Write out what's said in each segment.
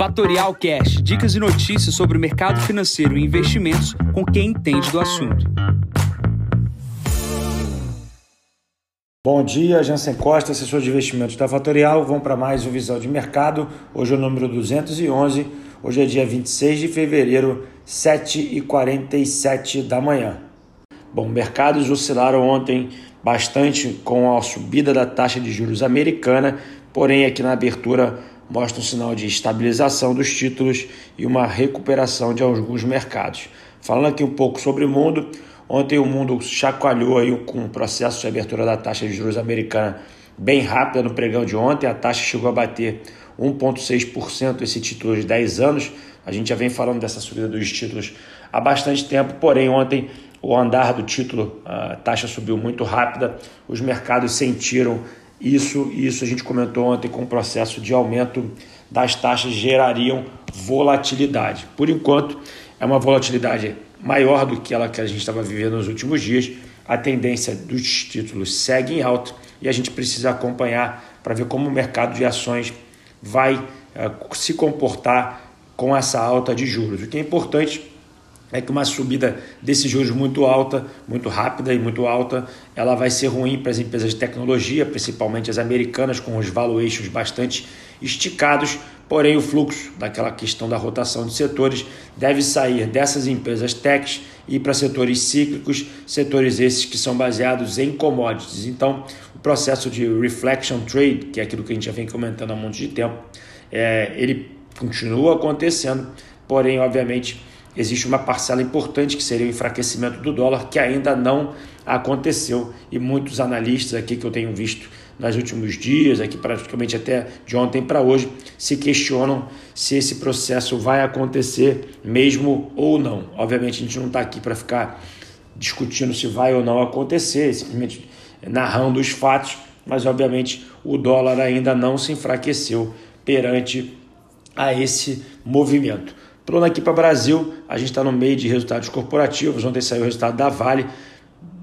Fatorial Cash, dicas e notícias sobre o mercado financeiro e investimentos com quem entende do assunto. Bom dia, Jansen Costa, assessor de investimentos da Fatorial. Vamos para mais um Visão de Mercado. Hoje é o número 211. Hoje é dia 26 de fevereiro, 7h47 da manhã. Bom, mercados oscilaram ontem bastante com a subida da taxa de juros americana, porém aqui na abertura mostra um sinal de estabilização dos títulos e uma recuperação de alguns mercados. Falando aqui um pouco sobre o mundo, ontem o mundo chacoalhou aí com o processo de abertura da taxa de juros americana bem rápida no pregão de ontem, a taxa chegou a bater 1,6% esse título de 10 anos. A gente já vem falando dessa subida dos títulos há bastante tempo, porém ontem o andar do título, a taxa subiu muito rápida, os mercados sentiram isso, isso a gente comentou ontem com o processo de aumento das taxas gerariam volatilidade. Por enquanto, é uma volatilidade maior do que ela que a gente estava vivendo nos últimos dias. A tendência dos títulos segue em alta e a gente precisa acompanhar para ver como o mercado de ações vai uh, se comportar com essa alta de juros. O que é importante é que uma subida desses juros muito alta, muito rápida e muito alta, ela vai ser ruim para as empresas de tecnologia, principalmente as americanas, com os valuations bastante esticados, porém o fluxo daquela questão da rotação de setores deve sair dessas empresas techs e para setores cíclicos, setores esses que são baseados em commodities. Então, o processo de reflection trade, que é aquilo que a gente já vem comentando há um monte de tempo, é, ele continua acontecendo, porém, obviamente, existe uma parcela importante que seria o enfraquecimento do dólar, que ainda não aconteceu. E muitos analistas aqui que eu tenho visto nos últimos dias, aqui praticamente até de ontem para hoje, se questionam se esse processo vai acontecer mesmo ou não. Obviamente a gente não está aqui para ficar discutindo se vai ou não acontecer, simplesmente narrando os fatos, mas obviamente o dólar ainda não se enfraqueceu perante a esse movimento. Pulando aqui para Brasil, a gente está no meio de resultados corporativos. Ontem saiu o resultado da Vale,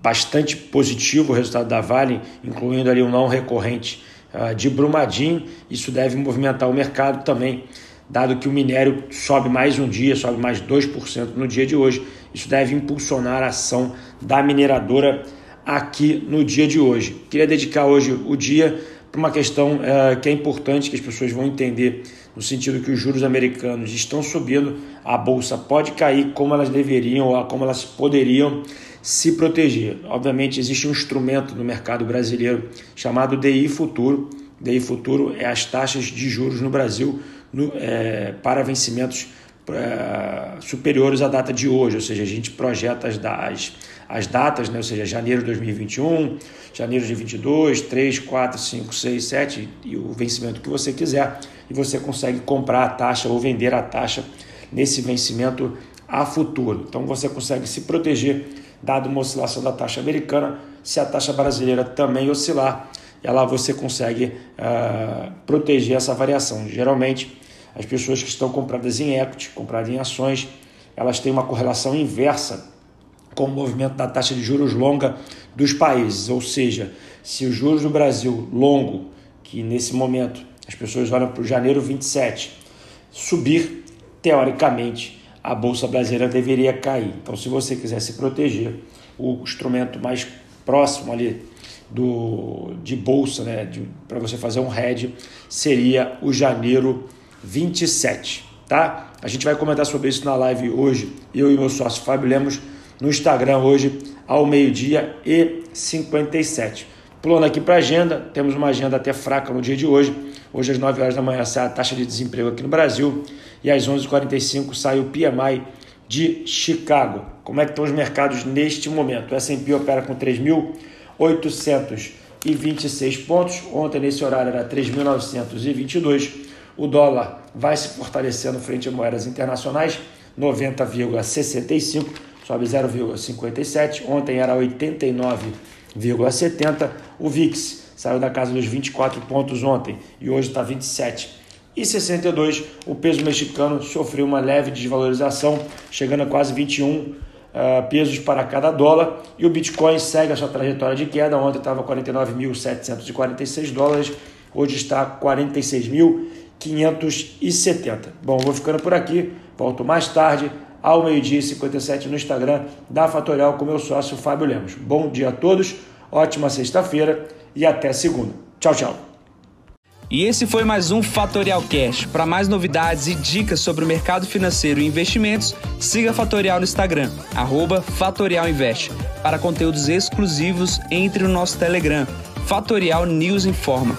bastante positivo o resultado da Vale, incluindo ali um não recorrente uh, de Brumadinho. Isso deve movimentar o mercado também, dado que o minério sobe mais um dia, sobe mais 2% no dia de hoje. Isso deve impulsionar a ação da mineradora aqui no dia de hoje. Queria dedicar hoje o dia para uma questão uh, que é importante que as pessoas vão entender no sentido que os juros americanos estão subindo, a bolsa pode cair como elas deveriam ou como elas poderiam se proteger. Obviamente, existe um instrumento no mercado brasileiro chamado DI Futuro. DI Futuro é as taxas de juros no Brasil no, é, para vencimentos superiores à data de hoje, ou seja, a gente projeta as, as, as datas, né? ou seja, janeiro de 2021, janeiro de 22, 3, 4, 5, 6, 7 e o vencimento que você quiser e você consegue comprar a taxa ou vender a taxa nesse vencimento a futuro. Então você consegue se proteger dado uma oscilação da taxa americana. Se a taxa brasileira também oscilar, ela você consegue uh, proteger essa variação. Geralmente as pessoas que estão compradas em equity, compradas em ações, elas têm uma correlação inversa com o movimento da taxa de juros longa dos países, ou seja, se os juros do Brasil longo, que nesse momento as pessoas olham para o janeiro 27, subir, teoricamente, a Bolsa Brasileira deveria cair. Então, se você quiser se proteger, o instrumento mais próximo ali do, de bolsa, né, para você fazer um hedge, seria o janeiro 27, tá? A gente vai comentar sobre isso na live hoje, eu e meu sócio Fábio Lemos, no Instagram hoje, ao meio-dia e 57. Pulando aqui para a agenda, temos uma agenda até fraca no dia de hoje. Hoje, às 9 horas da manhã, sai a taxa de desemprego aqui no Brasil. E às 11h45 sai o PMI de Chicago. Como é que estão os mercados neste momento? O S&P opera com 3.826 pontos. Ontem, nesse horário, era 3.922. O dólar vai se fortalecendo frente a moedas internacionais, 90,65, sobe 0,57. Ontem era 89,70. O VIX saiu da casa dos 24 pontos ontem e hoje está 27. E 62, o peso mexicano sofreu uma leve desvalorização, chegando a quase 21 uh, ah, pesos para cada dólar. E o Bitcoin segue a sua trajetória de queda. Ontem estava 49.746 dólares, hoje está 46.000 570. Bom, vou ficando por aqui. Volto mais tarde, ao meio-dia e 57 no Instagram da Fatorial com meu sócio Fábio Lemos. Bom dia a todos, ótima sexta-feira e até segunda. Tchau, tchau. E esse foi mais um Fatorial Cash. Para mais novidades e dicas sobre o mercado financeiro e investimentos, siga a Fatorial no Instagram, @fatorialinvest. Para conteúdos exclusivos, entre no nosso Telegram, Fatorial News Informa.